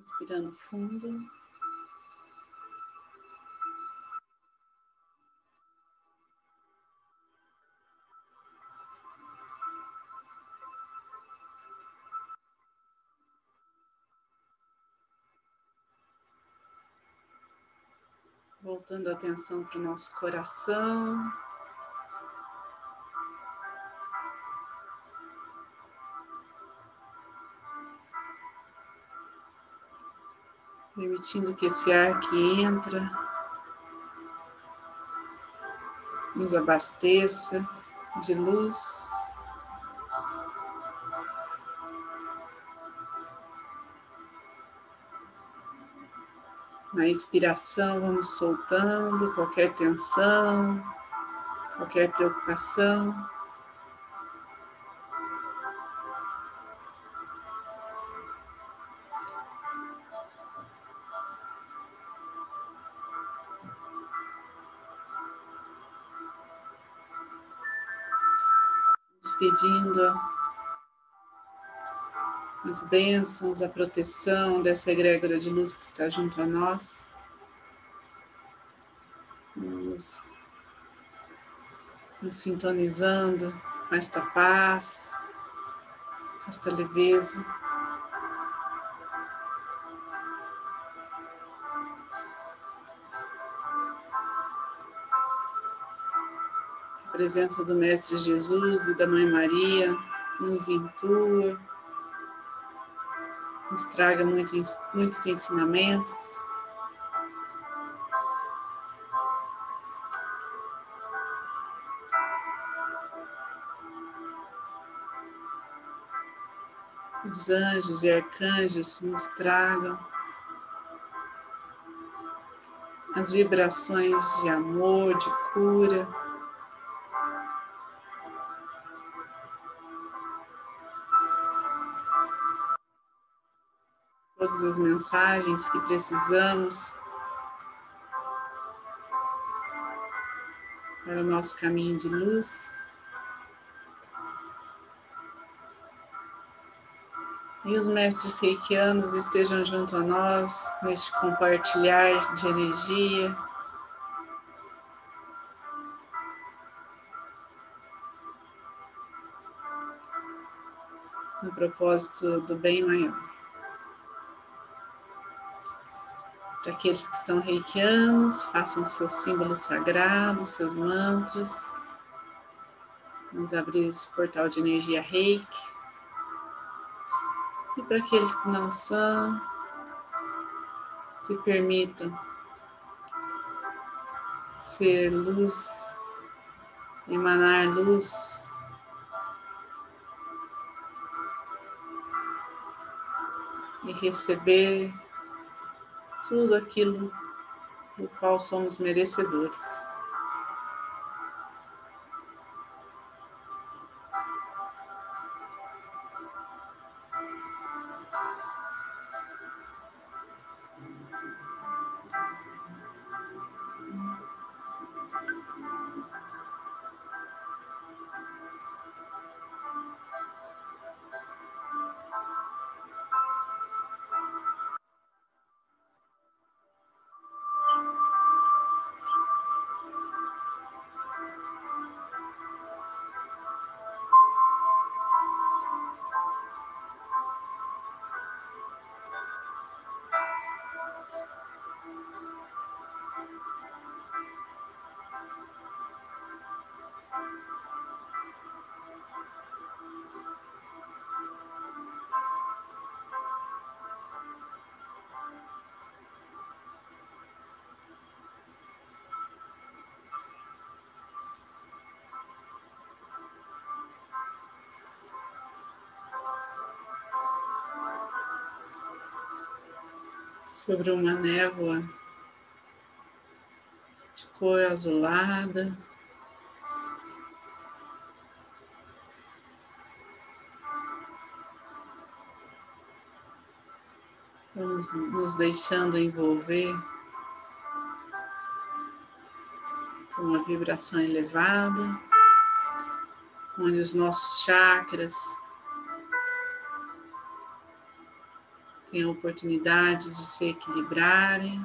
Respirando fundo. Voltando a atenção para o nosso coração. Permitindo que esse ar que entra nos abasteça de luz. Na inspiração, vamos soltando qualquer tensão, qualquer preocupação. Pedindo as bênçãos, a proteção dessa egrégora de luz que está junto a nós. Nos, nos sintonizando com esta paz, com esta leveza. Presença do Mestre Jesus e da Mãe Maria nos intua, nos traga muitos, muitos ensinamentos. Os anjos e arcanjos nos tragam as vibrações de amor, de cura. Todas as mensagens que precisamos para o nosso caminho de luz. E os mestres reikianos estejam junto a nós neste compartilhar de energia. No propósito do bem maior. Para aqueles que são reikianos, façam seus símbolos sagrados, seus mantras. Vamos abrir esse portal de energia reiki. E para aqueles que não são, se permitam ser luz, emanar luz. E receber tudo aquilo do qual somos merecedores. Sobre uma névoa de cor azulada. Vamos nos deixando envolver por uma vibração elevada, onde os nossos chakras têm a oportunidade de se equilibrarem.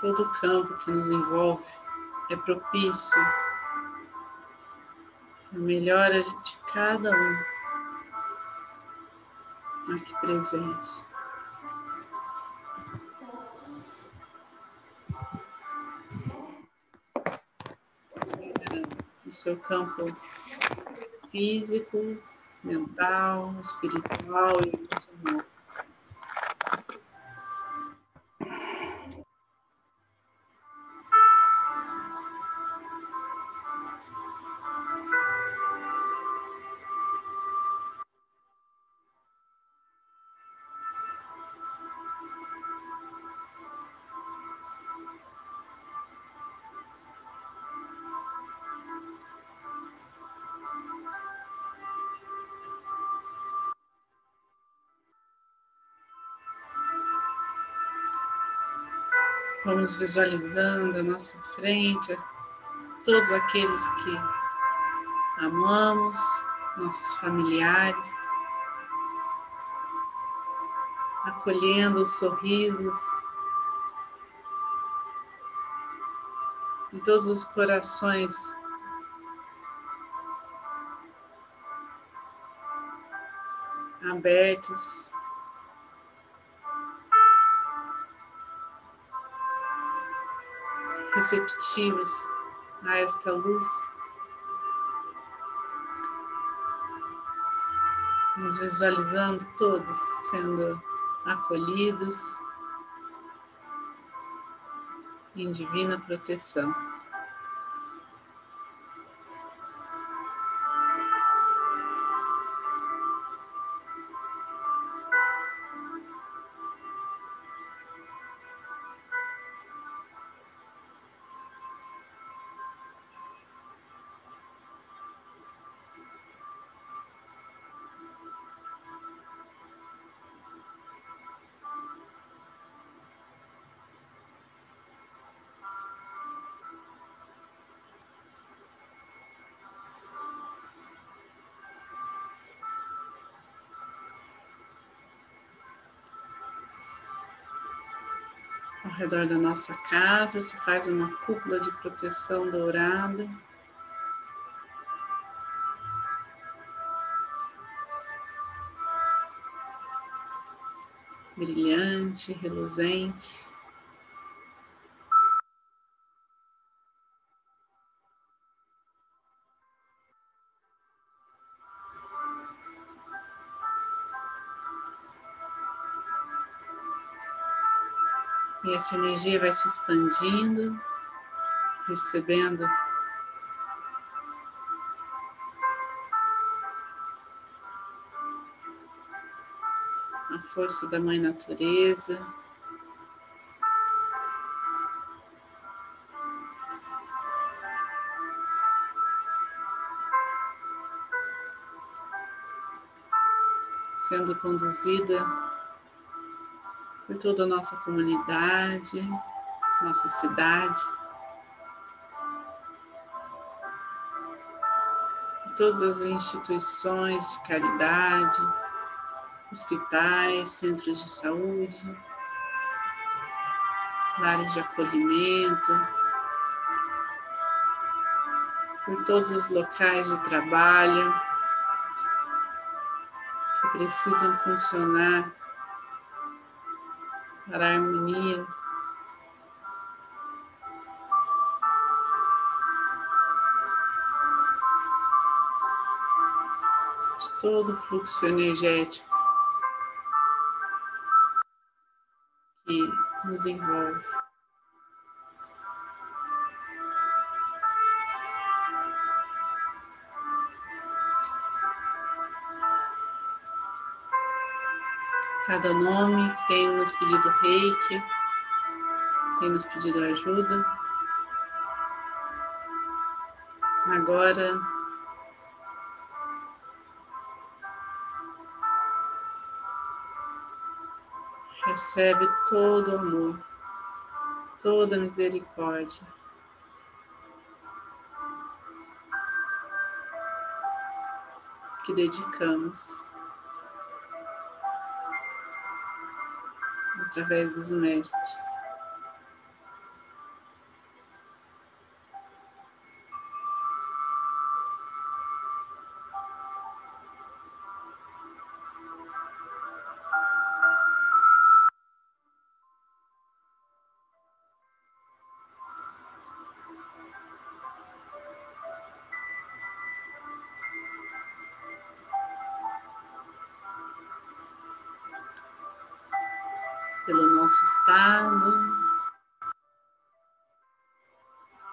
Todo campo que nos envolve é propício a melhora de cada um aqui presente. Seu campo físico, mental, espiritual e emocional. Vamos visualizando à nossa frente todos aqueles que amamos, nossos familiares, acolhendo os sorrisos em todos os corações. Abertos receptivos a esta luz. Nos visualizando todos sendo acolhidos em divina proteção. Ao redor da nossa casa se faz uma cúpula de proteção dourada. Brilhante, reluzente. Essa energia vai se expandindo, recebendo a força da Mãe Natureza. Sendo conduzida por toda a nossa comunidade, nossa cidade, por todas as instituições de caridade, hospitais, centros de saúde, lares de acolhimento, por todos os locais de trabalho que precisam funcionar para a harmonia. De todo o fluxo energético que nos envolve. Cada nome que tem nos pedido reiki, tem nos pedido ajuda. Agora, Recebe todo o amor, toda a misericórdia. Que dedicamos através dos mestres. Pelo nosso estado,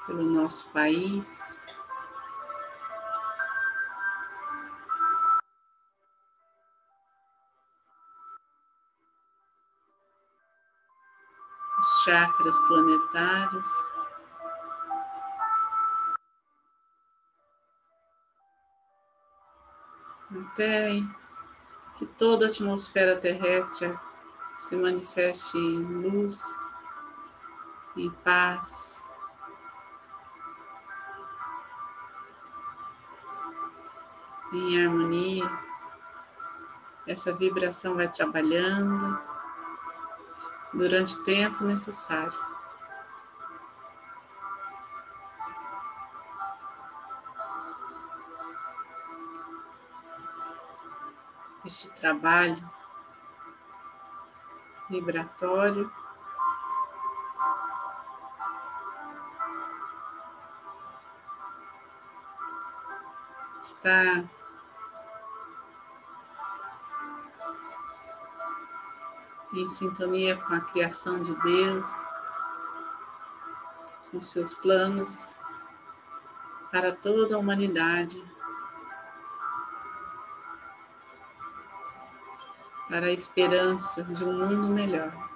pelo nosso país. Os chakras planetários. Até que toda a atmosfera terrestre se manifeste em luz, em paz. Em harmonia, essa vibração vai trabalhando durante o tempo necessário. Este trabalho vibratório. Está em sintonia com a criação de Deus, com seus planos para toda a humanidade. Para a esperança de um mundo melhor.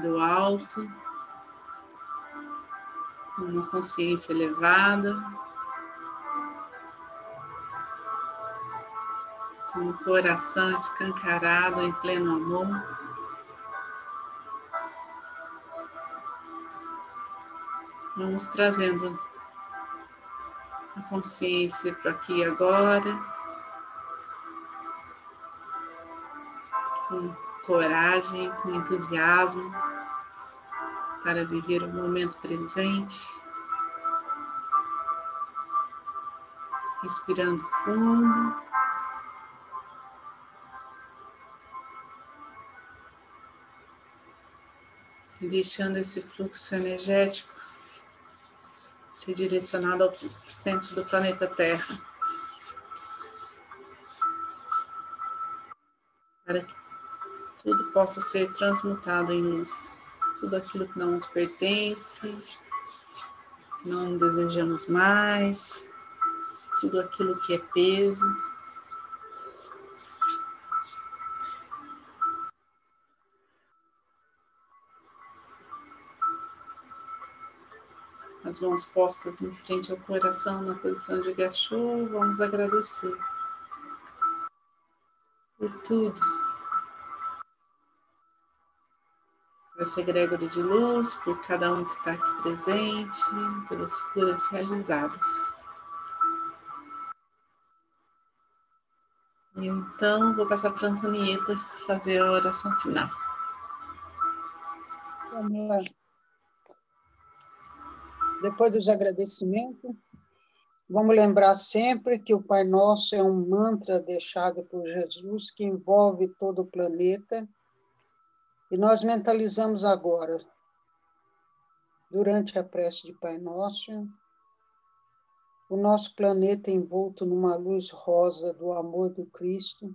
do alto, uma consciência elevada, com o coração escancarado em pleno amor. Vamos trazendo a consciência para aqui agora, com coragem, com entusiasmo, para viver o momento presente. Respirando fundo. E deixando esse fluxo energético ser direcionado ao centro do planeta Terra. Para que tudo possa ser transmutado em luz. Tudo aquilo que não nos pertence, não desejamos mais, tudo aquilo que é peso as mãos postas em frente ao coração na posição de gachô, vamos agradecer por tudo. Por essa egrégora de luz, por cada um que está aqui presente, pelas curas realizadas. Então vou passar para a Antonieta fazer a oração final. Vamos lá depois dos agradecimentos, vamos lembrar sempre que o Pai Nosso é um mantra deixado por Jesus que envolve todo o planeta. E nós mentalizamos agora, durante a prece de Pai Nosso, o nosso planeta envolto numa luz rosa do amor do Cristo,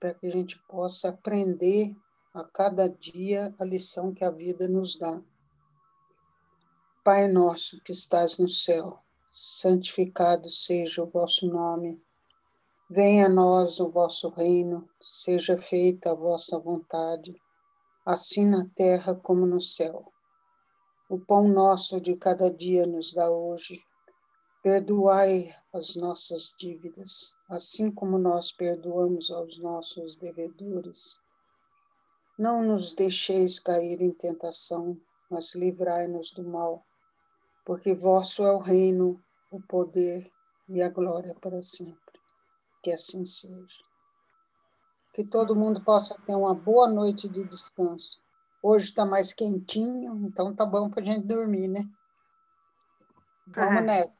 para que a gente possa aprender a cada dia a lição que a vida nos dá. Pai nosso que estás no céu, santificado seja o vosso nome. Venha a nós o vosso reino, seja feita a vossa vontade, assim na terra como no céu. O pão nosso de cada dia nos dá hoje. Perdoai as nossas dívidas, assim como nós perdoamos aos nossos devedores. Não nos deixeis cair em tentação, mas livrai-nos do mal, porque vosso é o reino, o poder e a glória para sempre que assim seja. Que todo mundo possa ter uma boa noite de descanso. Hoje está mais quentinho, então tá bom para a gente dormir, né? Vamos nessa.